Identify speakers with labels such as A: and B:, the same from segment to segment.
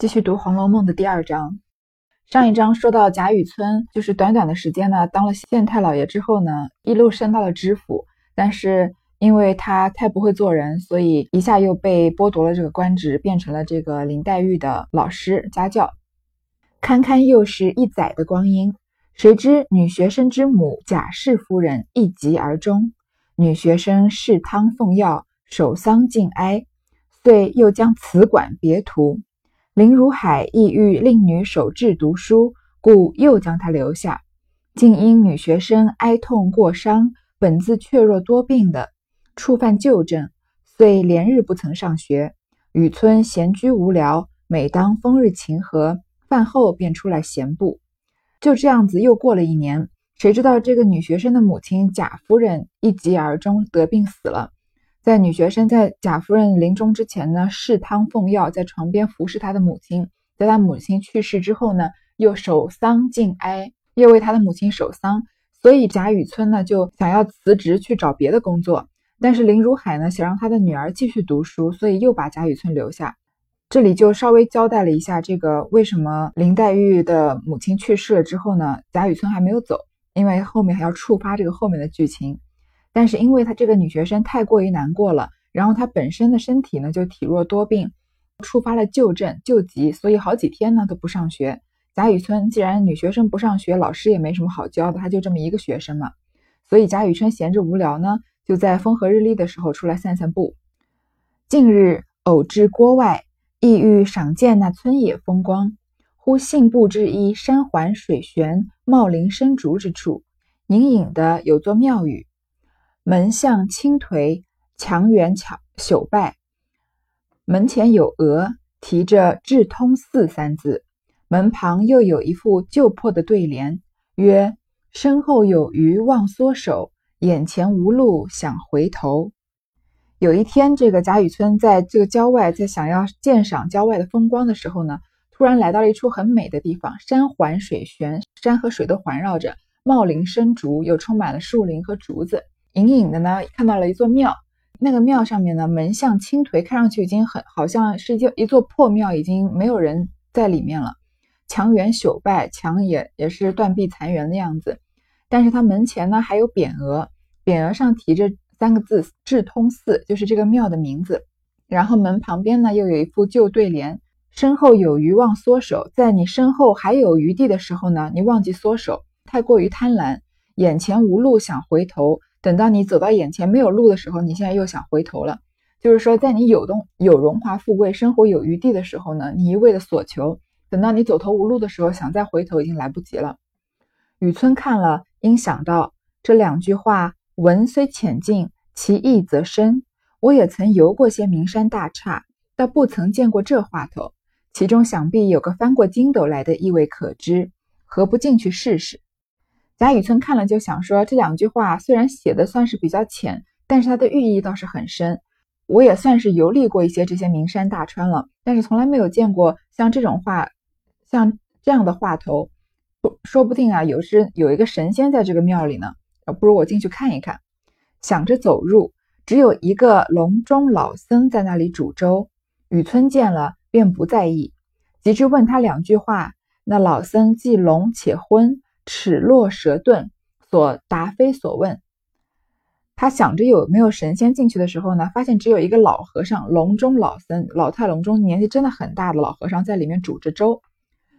A: 继续读《红楼梦》的第二章。上一章说到贾雨村，就是短短的时间呢，当了县太老爷之后呢，一路升到了知府。但是因为他太不会做人，所以一下又被剥夺了这个官职，变成了这个林黛玉的老师家教。堪堪又是一载的光阴，谁知女学生之母贾氏夫人一疾而终，女学生侍汤奉药，守丧尽哀。遂又将此馆别图，林如海意欲令女守志读书，故又将她留下。竟因女学生哀痛过伤，本自怯弱多病的，触犯旧症，遂连日不曾上学。雨村闲居无聊，每当风日晴和，饭后便出来闲步。就这样子又过了一年，谁知道这个女学生的母亲贾夫人一疾而终，得病死了。在女学生在贾夫人临终之前呢，侍汤奉药，在床边服侍她的母亲。在她母亲去世之后呢，又守丧尽哀，又为她的母亲守丧。所以贾雨村呢就想要辞职去找别的工作。但是林如海呢想让他的女儿继续读书，所以又把贾雨村留下。这里就稍微交代了一下这个为什么林黛玉的母亲去世了之后呢，贾雨村还没有走，因为后面还要触发这个后面的剧情。但是因为她这个女学生太过于难过了，然后她本身的身体呢就体弱多病，触发了旧症旧疾，所以好几天呢都不上学。贾雨村既然女学生不上学，老师也没什么好教的，他就这么一个学生嘛，所以贾雨村闲着无聊呢，就在风和日丽的时候出来散散步。近日偶至郭外，意欲赏见那村野风光，忽信步之一山环水旋、茂林深竹之处，隐隐的有座庙宇。门向青颓，墙垣巧朽败。门前有额，题着“智通寺”三字。门旁又有一副旧破的对联，曰：“身后有余忘缩手，眼前无路想回头。”有一天，这个贾雨村在这个郊外，在想要鉴赏郊外的风光的时候呢，突然来到了一处很美的地方，山环水悬，山和水都环绕着，茂林深竹，又充满了树林和竹子。隐隐的呢，看到了一座庙，那个庙上面呢，门向倾颓，看上去已经很好像是一一座破庙，已经没有人在里面了。墙垣朽败，墙也也是断壁残垣的样子。但是它门前呢，还有匾额，匾额上题着三个字“智通寺”，就是这个庙的名字。然后门旁边呢，又有一副旧对联：“身后有余忘缩手，在你身后还有余地的时候呢，你忘记缩手，太过于贪婪，眼前无路想回头。”等到你走到眼前没有路的时候，你现在又想回头了。就是说，在你有东有荣华富贵、生活有余地的时候呢，你一味的索求；等到你走投无路的时候，想再回头已经来不及了。雨村看了，应想到这两句话，文虽浅近，其意则深。我也曾游过些名山大刹，倒不曾见过这话头，其中想必有个翻过筋斗来的意味可知，何不进去试试？贾雨村看了就想说，这两句话虽然写的算是比较浅，但是它的寓意倒是很深。我也算是游历过一些这些名山大川了，但是从来没有见过像这种话，像这样的话头，不说不定啊，有时有一个神仙在这个庙里呢。不如我进去看一看。想着走入，只有一个笼中老僧在那里煮粥。雨村见了便不在意，及至问他两句话，那老僧既聋且昏。齿落舌钝，所答非所问。他想着有没有神仙进去的时候呢，发现只有一个老和尚，笼中老僧，老态龙钟，年纪真的很大的老和尚在里面煮着粥。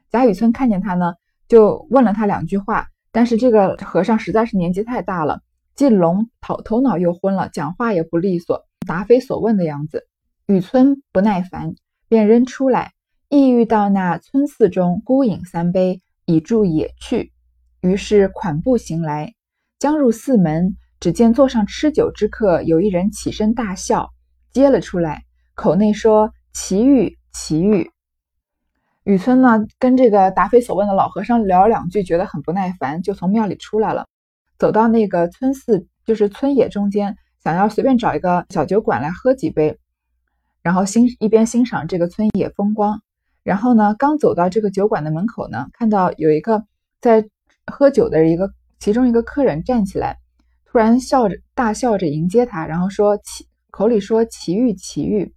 A: 贾雨村看见他呢，就问了他两句话，但是这个和尚实在是年纪太大了，既聋头头脑又昏了，讲话也不利索，答非所问的样子。雨村不耐烦，便扔出来，意欲到那村寺中孤饮三杯，以助野趣。于是款步行来，将入寺门，只见座上吃酒之客有一人起身大笑，接了出来，口内说：“奇遇，奇遇。”雨村呢，跟这个答非所问的老和尚聊两句，觉得很不耐烦，就从庙里出来了，走到那个村寺，就是村野中间，想要随便找一个小酒馆来喝几杯，然后欣一边欣赏这个村野风光。然后呢，刚走到这个酒馆的门口呢，看到有一个在。喝酒的一个，其中一个客人站起来，突然笑着大笑着迎接他，然后说：“奇口里说奇遇奇遇。”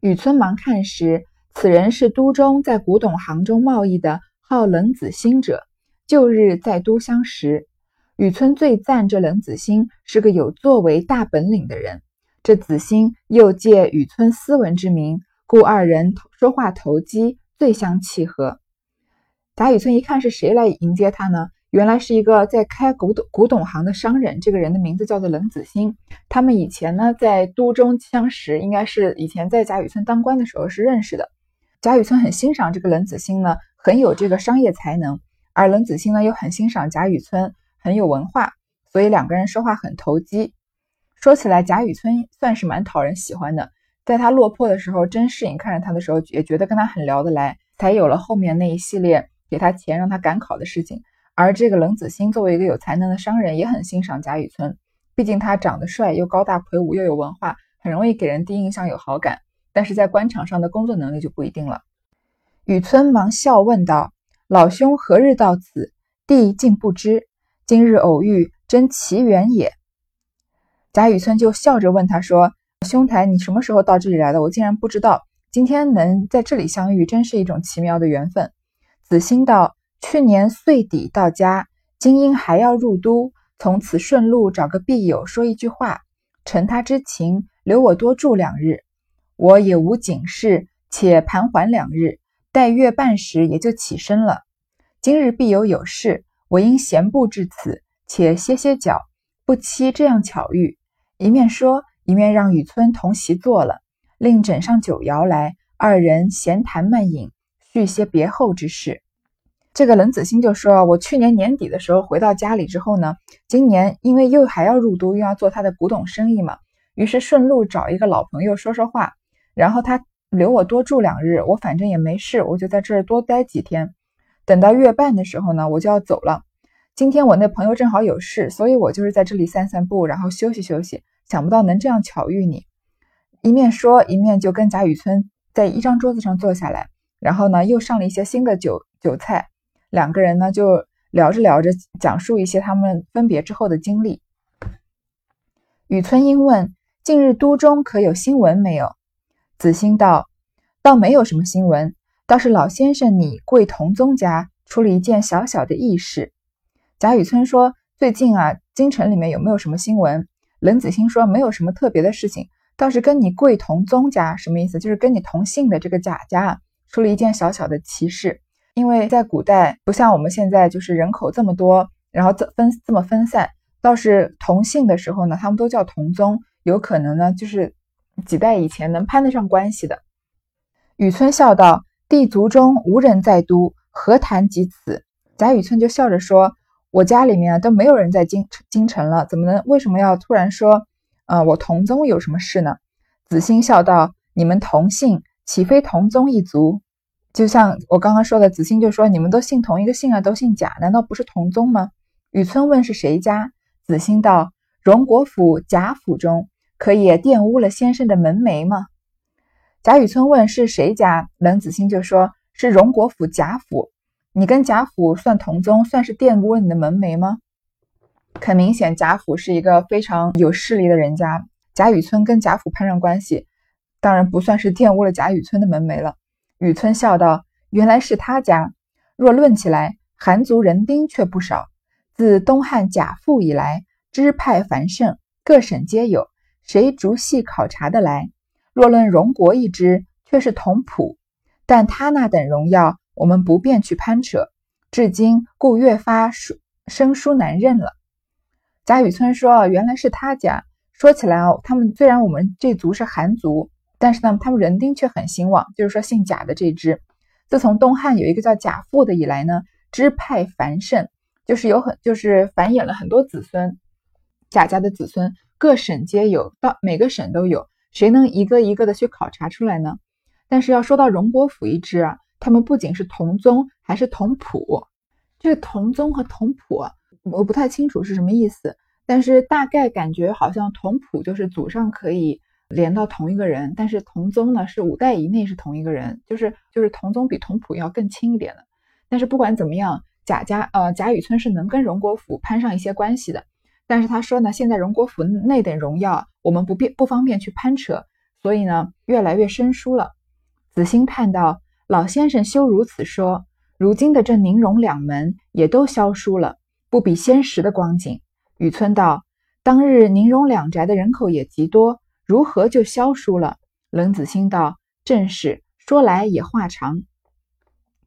A: 雨村忙看时，此人是都中在古董行中贸易的号冷子兴者，旧日在都相识。雨村最赞这冷子兴是个有作为、大本领的人。这子兴又借雨村斯文之名，故二人说话投机，最相契合。贾雨村一看是谁来迎接他呢？原来是一个在开古董古董行的商人，这个人的名字叫做冷子兴。他们以前呢在都中相识，应该是以前在贾雨村当官的时候是认识的。贾雨村很欣赏这个冷子兴呢，很有这个商业才能，而冷子兴呢又很欣赏贾雨村，很有文化，所以两个人说话很投机。说起来，贾雨村算是蛮讨人喜欢的，在他落魄的时候，甄士隐看着他的时候也觉得跟他很聊得来，才有了后面那一系列给他钱让他赶考的事情。而这个冷子兴作为一个有才能的商人，也很欣赏贾雨村。毕竟他长得帅，又高大魁梧，又有文化，很容易给人第一印象有好感。但是在官场上的工作能力就不一定了。雨村忙笑问道：“老兄何日到此？弟竟不知。今日偶遇，真奇缘也。”贾雨村就笑着问他说：“兄台，你什么时候到这里来的？我竟然不知道。今天能在这里相遇，真是一种奇妙的缘分。”子兴道。去年岁底到家，今因还要入都，从此顺路找个必友说一句话，承他之情，留我多住两日。我也无警事，且盘桓两日，待月半时也就起身了。今日必有有事，我因闲步至此，且歇歇脚，不期这样巧遇。一面说，一面让雨村同席坐了，另枕上酒肴来，二人闲谈慢饮，叙些别后之事。这个冷子兴就说：“我去年年底的时候回到家里之后呢，今年因为又还要入都，又要做他的古董生意嘛，于是顺路找一个老朋友说说话。然后他留我多住两日，我反正也没事，我就在这儿多待几天。等到月半的时候呢，我就要走了。今天我那朋友正好有事，所以我就是在这里散散步，然后休息休息。想不到能这样巧遇你。一面说，一面就跟贾雨村在一张桌子上坐下来，然后呢，又上了一些新的酒酒菜。”两个人呢，就聊着聊着，讲述一些他们分别之后的经历。雨村英问：“近日都中可有新闻没有？”子兴道：“倒没有什么新闻，倒是老先生你贵同宗家出了一件小小的异事。”贾雨村说：“最近啊，京城里面有没有什么新闻？”冷子兴说：“没有什么特别的事情，倒是跟你贵同宗家什么意思？就是跟你同姓的这个贾家出了一件小小的奇事。”因为在古代不像我们现在，就是人口这么多，然后这分这么分散，倒是同姓的时候呢，他们都叫同宗，有可能呢就是几代以前能攀得上关系的。雨村笑道：“地族中无人在都，何谈及此？”贾雨村就笑着说：“我家里面都没有人在京京城了，怎么能为什么要突然说，呃，我同宗有什么事呢？”子兴笑道：“你们同姓，岂非同宗一族？”就像我刚刚说的，子兴就说：“你们都姓同一个姓啊，都姓贾，难道不是同宗吗？”雨村问是谁家，子兴道：“荣国府贾府中，可也玷污了先生的门楣吗？”贾雨村问是谁家，冷子兴就说：“是荣国府贾府。你跟贾府算同宗，算是玷污了你的门楣吗？”很明显，贾府是一个非常有势力的人家，贾雨村跟贾府攀上关系，当然不算是玷污了贾雨村的门楣了。雨村笑道：“原来是他家。若论起来，韩族人丁却不少。自东汉贾复以来，支派繁盛，各省皆有，谁逐细考察的来？若论荣国一支，却是同谱。但他那等荣耀，我们不便去攀扯。至今，故越发疏生疏难认了。”贾雨村说：“原来是他家。说起来哦，他们虽然我们这族是韩族。”但是呢，他们人丁却很兴旺，就是说姓贾的这支，自从东汉有一个叫贾父的以来呢，支派繁盛，就是有很就是繁衍了很多子孙，贾家的子孙各省皆有，到每个省都有，谁能一个一个的去考察出来呢？但是要说到荣国府一支啊，他们不仅是同宗，还是同谱。这个同宗和同谱，我不太清楚是什么意思，但是大概感觉好像同谱就是祖上可以。连到同一个人，但是同宗呢是五代以内是同一个人，就是就是同宗比同谱要更亲一点的。但是不管怎么样，贾家呃贾雨村是能跟荣国府攀上一些关系的。但是他说呢，现在荣国府那等荣耀，我们不便不方便去攀扯，所以呢越来越生疏了。子兴叹道：“老先生休如此说，如今的这宁荣两门也都消疏了，不比先时的光景。”雨村道：“当日宁荣两宅的人口也极多，如何就消疏了？”冷子兴道：“正是，说来也话长。”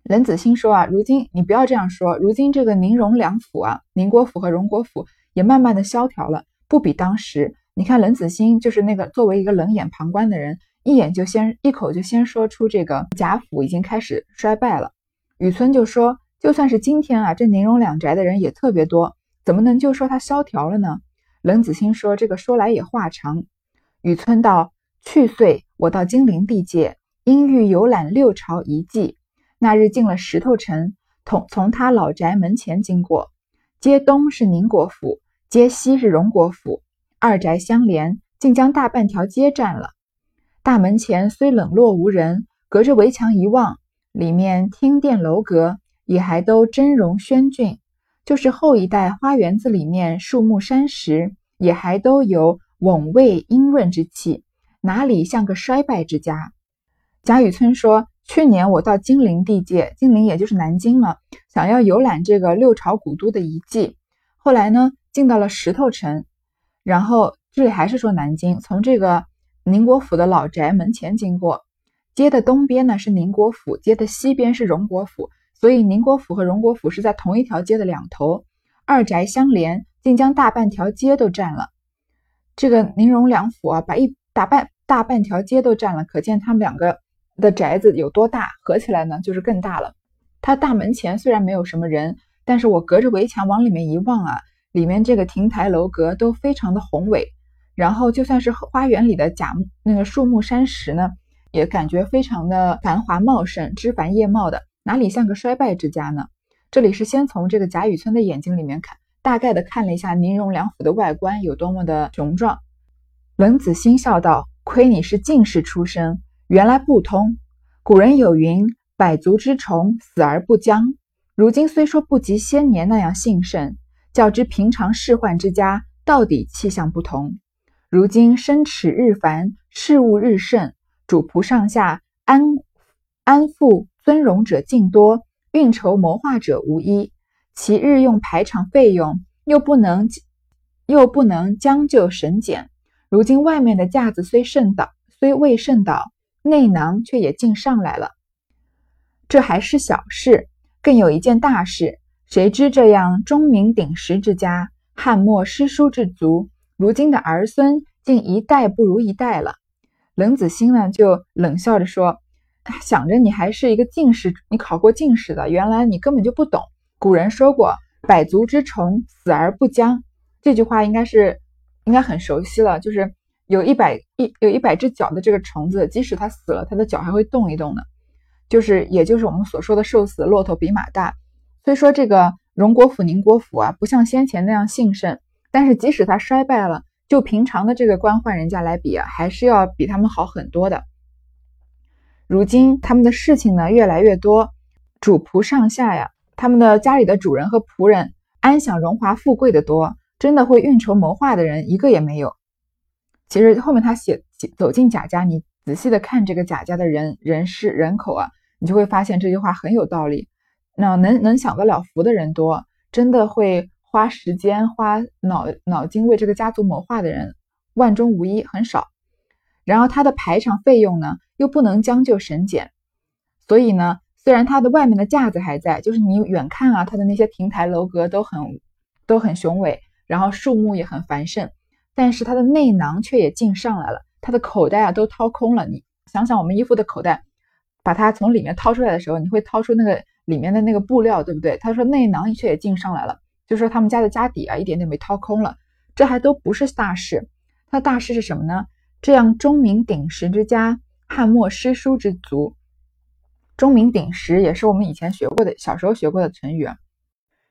A: 冷子兴说：“啊，如今你不要这样说，如今这个宁荣两府啊，宁国府和荣国府也慢慢的萧条了，不比当时。你看冷子兴就是那个作为一个冷眼旁观的人。”一眼就先一口就先说出这个贾府已经开始衰败了。雨村就说：“就算是今天啊，这宁荣两宅的人也特别多，怎么能就说他萧条了呢？”冷子兴说：“这个说来也话长。”雨村道：“去岁我到金陵地界，因欲游览六朝遗迹，那日进了石头城，从从他老宅门前经过，街东是宁国府，街西是荣国府，二宅相连，竟将大半条街占了。”大门前虽冷落无人，隔着围墙一望，里面厅殿楼阁也还都峥嵘轩峻。就是后一带花园子里面树木山石，也还都有蓊蔚阴润之气，哪里像个衰败之家？贾雨村说：“去年我到金陵地界，金陵也就是南京嘛，想要游览这个六朝古都的遗迹。后来呢，进到了石头城，然后这里还是说南京，从这个。”宁国府的老宅门前经过，街的东边呢是宁国府，街的西边是荣国府，所以宁国府和荣国府是在同一条街的两头，二宅相连，竟将大半条街都占了。这个宁荣两府啊，把一大半大半条街都占了，可见他们两个的宅子有多大，合起来呢就是更大了。他大门前虽然没有什么人，但是我隔着围墙往里面一望啊，里面这个亭台楼阁都非常的宏伟。然后就算是花园里的假那个树木山石呢，也感觉非常的繁华茂盛，枝繁叶茂的，哪里像个衰败之家呢？这里是先从这个贾雨村的眼睛里面看，大概的看了一下宁荣两府的外观有多么的雄壮。冷子兴笑道：“亏你是进士出身，原来不通。古人有云：百足之虫，死而不僵。如今虽说不及先年那样兴盛，较之平常仕宦之家，到底气象不同。”如今生齿日繁，事务日盛，主仆上下安安富尊荣者尽多，运筹谋划者无一。其日用排场费用又不能又不能将就省俭。如今外面的架子虽甚倒，虽未甚倒，内囊却也尽上来了。这还是小事，更有一件大事。谁知这样钟鸣鼎食之家，汉末诗书之族。如今的儿孙竟一代不如一代了。冷子兴呢，就冷笑着说：“想着你还是一个进士，你考过进士的，原来你根本就不懂。古人说过‘百足之虫，死而不僵’，这句话应该是应该很熟悉了。就是有一百一有一百只脚的这个虫子，即使它死了，它的脚还会动一动的。就是也就是我们所说的‘瘦死骆驼比马大’。所以说这个荣国府、宁国府啊，不像先前那样兴盛。”但是即使他衰败了，就平常的这个官宦人家来比啊，还是要比他们好很多的。如今他们的事情呢越来越多，主仆上下呀，他们的家里的主人和仆人安享荣华富贵的多，真的会运筹谋划的人一个也没有。其实后面他写走进贾家，你仔细的看这个贾家的人人事人口啊，你就会发现这句话很有道理。那能能享得了福的人多，真的会。花时间、花脑脑筋为这个家族谋划的人，万中无一，很少。然后他的排场费用呢，又不能将就省俭，所以呢，虽然它的外面的架子还在，就是你远看啊，它的那些亭台楼阁都很都很雄伟，然后树木也很繁盛，但是它的内囊却也尽上来了，它的口袋啊都掏空了。你想想，我们衣服的口袋，把它从里面掏出来的时候，你会掏出那个里面的那个布料，对不对？他说内囊却也尽上来了。就说他们家的家底啊，一点点被掏空了，这还都不是大事。那大事是什么呢？这样钟鸣鼎食之家，汉末诗书之族。钟鸣鼎食也是我们以前学过的，小时候学过的成语，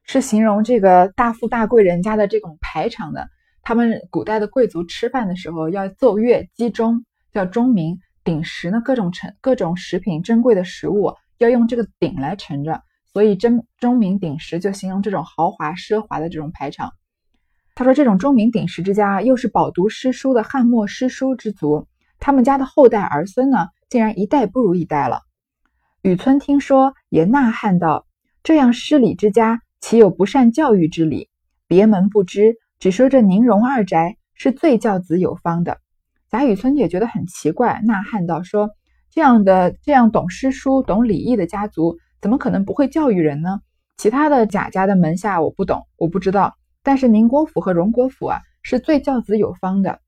A: 是形容这个大富大贵人家的这种排场的。他们古代的贵族吃饭的时候要奏乐击钟，叫钟鸣鼎食呢，各种盛各种食品珍贵的食物要用这个鼎来盛着。所以，钟钟鸣鼎食就形容这种豪华奢华的这种排场。他说，这种钟鸣鼎食之家，又是饱读诗书的汉末诗书之族，他们家的后代儿孙呢，竟然一代不如一代了。雨村听说，也呐喊道：“这样失礼之家，岂有不善教育之理？别门不知，只说这宁荣二宅是最教子有方的。”贾雨村也觉得很奇怪，呐喊道：“说这样的这样懂诗书、懂礼义的家族，怎么可能不会教育人呢？其他的贾家的门下我不懂，我不知道。但是宁国府和荣国府啊，是最教子有方的。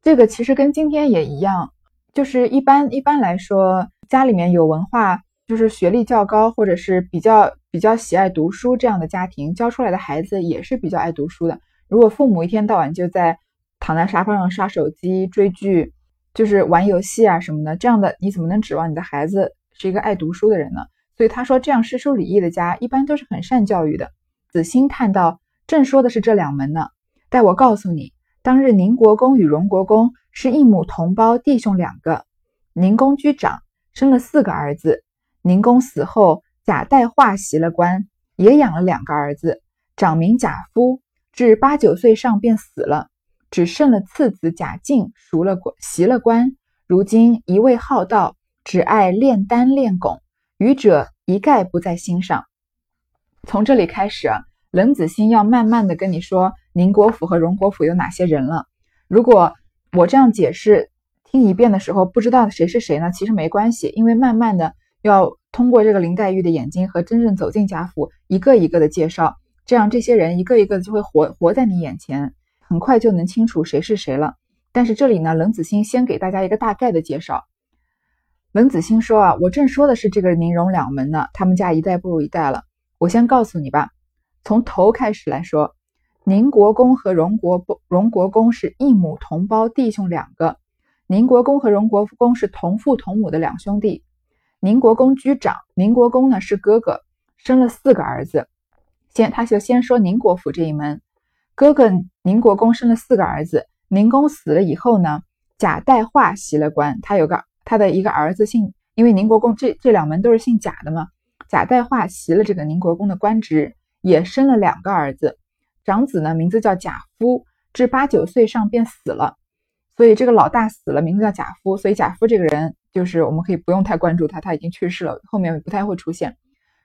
A: 这个其实跟今天也一样，就是一般一般来说，家里面有文化。”就是学历较高，或者是比较比较喜爱读书这样的家庭，教出来的孩子也是比较爱读书的。如果父母一天到晚就在躺在沙发上刷手机、追剧，就是玩游戏啊什么的，这样的你怎么能指望你的孩子是一个爱读书的人呢？所以他说，这样诗书礼义的家一般都是很善教育的。子欣叹道：“正说的是这两门呢。待我告诉你，当日宁国公与荣国公是一母同胞弟兄两个，宁公居长，生了四个儿子。”宁公死后，贾代化袭了官，也养了两个儿子，长名贾夫，至八九岁上便死了，只剩了次子贾敬赎了，袭了官。如今一味好道，只爱炼丹炼汞，愚者一概不在心上。从这里开始，冷子兴要慢慢的跟你说宁国府和荣国府有哪些人了。如果我这样解释，听一遍的时候不知道谁是谁呢？其实没关系，因为慢慢的。要通过这个林黛玉的眼睛和真正走进贾府，一个一个的介绍，这样这些人一个一个的就会活活在你眼前，很快就能清楚谁是谁了。但是这里呢，冷子兴先给大家一个大概的介绍。冷子兴说啊，我正说的是这个宁荣两门呢，他们家一代不如一代了。我先告诉你吧，从头开始来说，宁国公和荣国荣国公是一母同胞弟兄两个，宁国公和荣国公是同父同母的两兄弟。宁国公居长，宁国公呢是哥哥，生了四个儿子。先他就先说宁国府这一门，哥哥宁国公生了四个儿子。宁公死了以后呢，贾代化袭了官，他有个他的一个儿子姓，因为宁国公这这两门都是姓贾的嘛。贾代化袭了这个宁国公的官职，也生了两个儿子。长子呢名字叫贾夫，至八九岁上便死了，所以这个老大死了，名字叫贾夫。所以贾夫这个人。就是我们可以不用太关注他，他已经去世了，后面不太会出现。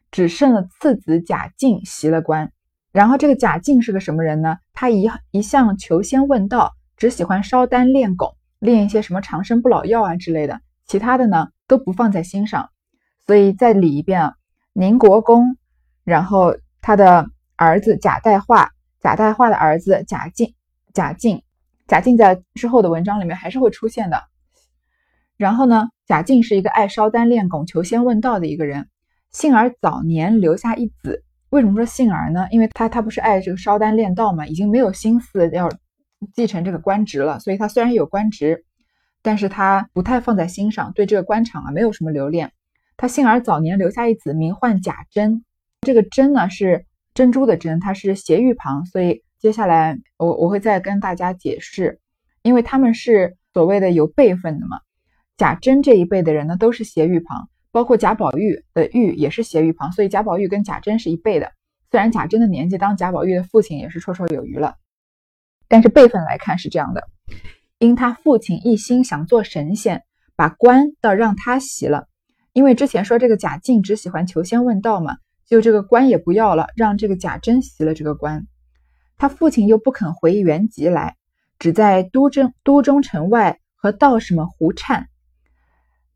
A: 只剩了次子贾敬袭了官，然后这个贾敬是个什么人呢？他一一向求仙问道，只喜欢烧丹炼汞，炼一些什么长生不老药啊之类的，其他的呢都不放在心上。所以再理一遍啊，宁国公，然后他的儿子贾代化，贾代化的儿子贾敬，贾敬，贾敬在之后的文章里面还是会出现的。然后呢，贾敬是一个爱烧丹炼汞、求仙问道的一个人。幸而早年留下一子。为什么说幸而呢？因为他他不是爱这个烧丹练道嘛，已经没有心思要继承这个官职了。所以他虽然有官职，但是他不太放在心上，对这个官场啊没有什么留恋。他幸而早年留下一子，名唤贾珍。这个珍呢是珍珠的珍，它是斜玉旁，所以接下来我我会再跟大家解释，因为他们是所谓的有辈分的嘛。贾珍这一辈的人呢，都是斜玉旁，包括贾宝玉的玉也是斜玉旁，所以贾宝玉跟贾珍是一辈的。虽然贾珍的年纪当贾宝玉的父亲也是绰绰有余了，但是辈分来看是这样的。因他父亲一心想做神仙，把官倒让他袭了。因为之前说这个贾敬只喜欢求仙问道嘛，就这个官也不要了，让这个贾珍袭了这个官。他父亲又不肯回原籍来，只在都中都中城外和道士们胡颤。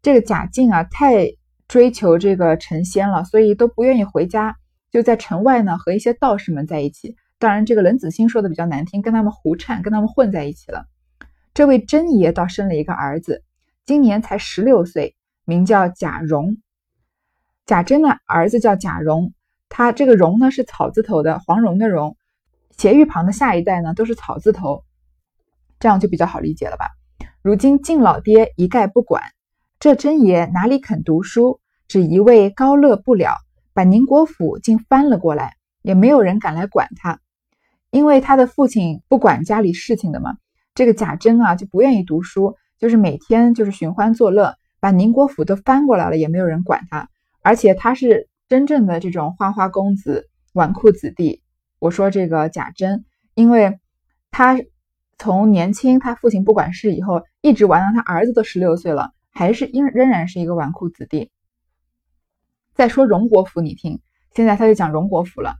A: 这个贾敬啊，太追求这个成仙了，所以都不愿意回家，就在城外呢和一些道士们在一起。当然，这个冷子兴说的比较难听，跟他们胡颤，跟他们混在一起了。这位真爷倒生了一个儿子，今年才十六岁，名叫贾蓉。贾珍的儿子叫贾蓉，他这个蓉呢是草字头的，黄蓉的蓉，斜玉旁的下一代呢都是草字头，这样就比较好理解了吧？如今敬老爹一概不管。这真爷哪里肯读书，只一味高乐不了，把宁国府竟翻了过来，也没有人敢来管他，因为他的父亲不管家里事情的嘛。这个贾珍啊就不愿意读书，就是每天就是寻欢作乐，把宁国府都翻过来了，也没有人管他。而且他是真正的这种花花公子、纨绔子弟。我说这个贾珍，因为他从年轻他父亲不管事以后，一直玩到他儿子都十六岁了。还是应仍然是一个纨绔子弟。再说荣国府，你听，现在他就讲荣国府了。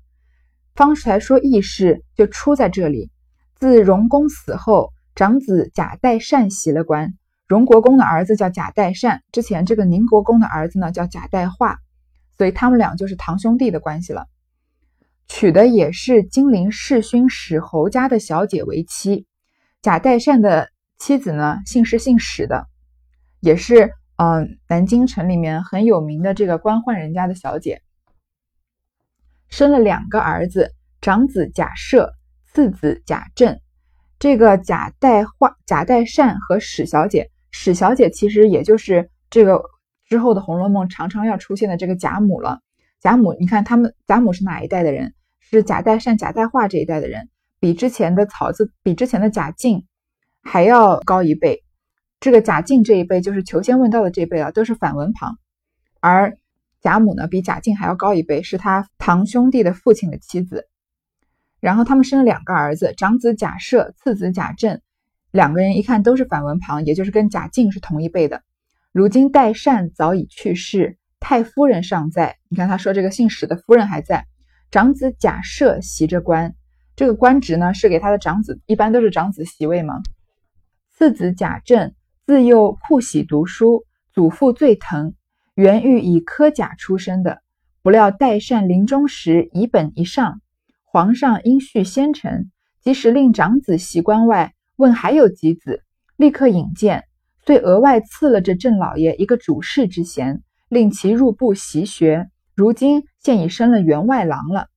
A: 方才说义事就出在这里。自荣公死后，长子贾代善袭了官。荣国公的儿子叫贾代善，之前这个宁国公的儿子呢叫贾代化，所以他们俩就是堂兄弟的关系了。娶的也是金陵世勋史侯家的小姐为妻。贾代善的妻子呢，姓是姓史的，也是嗯南京城里面很有名的这个官宦人家的小姐。生了两个儿子，长子贾赦，次子贾政。这个贾代化、贾代善和史小姐，史小姐其实也就是这个之后的《红楼梦》常常要出现的这个贾母了。贾母，你看他们贾母是哪一代的人？是贾代善、贾代化这一代的人，比之前的草字，比之前的贾敬还要高一辈。这个贾敬这一辈就是求仙问道的这一辈啊，都是反文旁。而贾母呢，比贾敬还要高一辈，是他堂兄弟的父亲的妻子。然后他们生了两个儿子，长子贾赦，次子贾政。两个人一看都是反文旁，也就是跟贾敬是同一辈的。如今代善早已去世，太夫人尚在。你看他说这个姓史的夫人还在。长子贾赦袭着官，这个官职呢是给他的长子，一般都是长子袭位嘛。次子贾政自幼酷喜读书，祖父最疼，原欲以科甲出身的，不料代善临终时以本一上，皇上因续先臣，即使令长子袭官外，问还有几子，立刻引荐，遂额外赐了这郑老爷一个主事之衔，令其入部习学。如今现已升了员外郎了。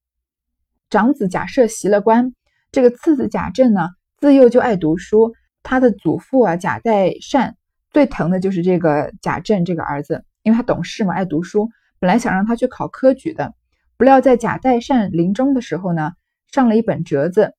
A: 长子贾赦袭了官，这个次子贾政呢，自幼就爱读书。他的祖父啊贾代善最疼的就是这个贾政这个儿子，因为他懂事嘛，爱读书。本来想让他去考科举的，不料在贾代善临终的时候呢，上了一本折子，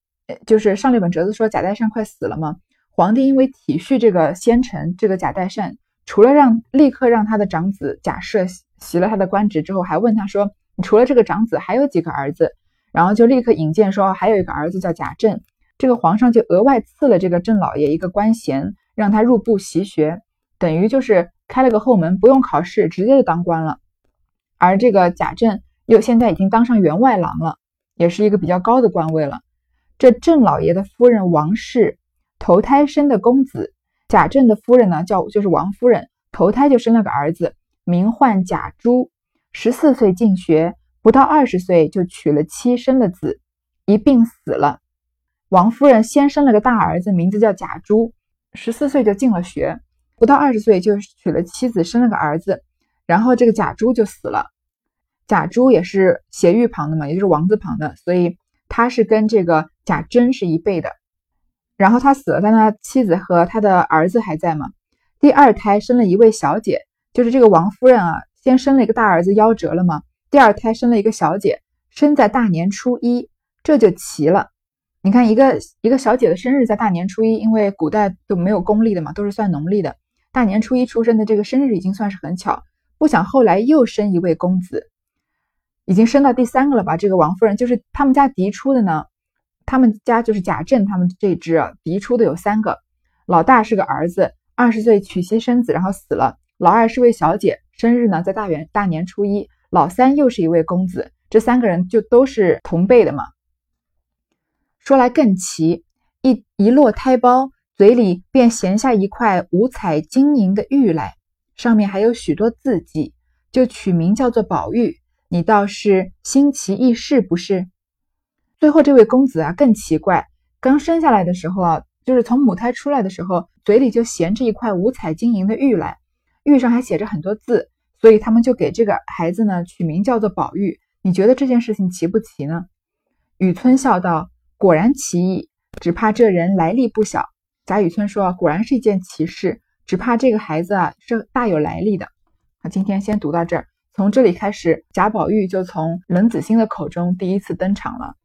A: 就是上了一本折子，说贾代善快死了嘛。皇帝因为体恤这个先臣，这个贾代善，除了让立刻让他的长子贾赦。袭了他的官职之后，还问他说：“你除了这个长子，还有几个儿子？”然后就立刻引荐说：“还有一个儿子叫贾政。”这个皇上就额外赐了这个郑老爷一个官衔，让他入部习学，等于就是开了个后门，不用考试，直接就当官了。而这个贾政又现在已经当上员外郎了，也是一个比较高的官位了。这郑老爷的夫人王氏投胎生的公子，贾政的夫人呢叫就是王夫人，投胎就生了个儿子。名唤贾珠，十四岁进学，不到二十岁就娶了妻，生了子，一病死了。王夫人先生了个大儿子，名字叫贾珠，十四岁就进了学，不到二十岁就娶了妻子，生了个儿子，然后这个贾珠就死了。贾珠也是斜玉旁的嘛，也就是王字旁的，所以他是跟这个贾珍是一辈的。然后他死了，但他妻子和他的儿子还在嘛。第二胎生了一位小姐。就是这个王夫人啊，先生了一个大儿子夭折了嘛，第二胎生了一个小姐，生在大年初一，这就齐了。你看，一个一个小姐的生日在大年初一，因为古代都没有公历的嘛，都是算农历的。大年初一出生的这个生日已经算是很巧。不想后来又生一位公子，已经生到第三个了吧？这个王夫人就是他们家嫡出的呢，他们家就是贾政他们这支嫡出的有三个，老大是个儿子，二十岁娶妻生子，然后死了。老二是位小姐，生日呢在大元大年初一。老三又是一位公子，这三个人就都是同辈的嘛。说来更奇，一一落胎包，嘴里便衔下一块五彩晶莹的玉来，上面还有许多字迹，就取名叫做宝玉。你倒是新奇异事不是？最后这位公子啊更奇怪，刚生下来的时候啊，就是从母胎出来的时候，嘴里就衔着一块五彩晶莹的玉来。玉上还写着很多字，所以他们就给这个孩子呢取名叫做宝玉。你觉得这件事情奇不奇呢？雨村笑道：“果然奇异，只怕这人来历不小。”贾雨村说：“果然是一件奇事，只怕这个孩子啊是大有来历的。”那今天先读到这儿，从这里开始，贾宝玉就从冷子兴的口中第一次登场了。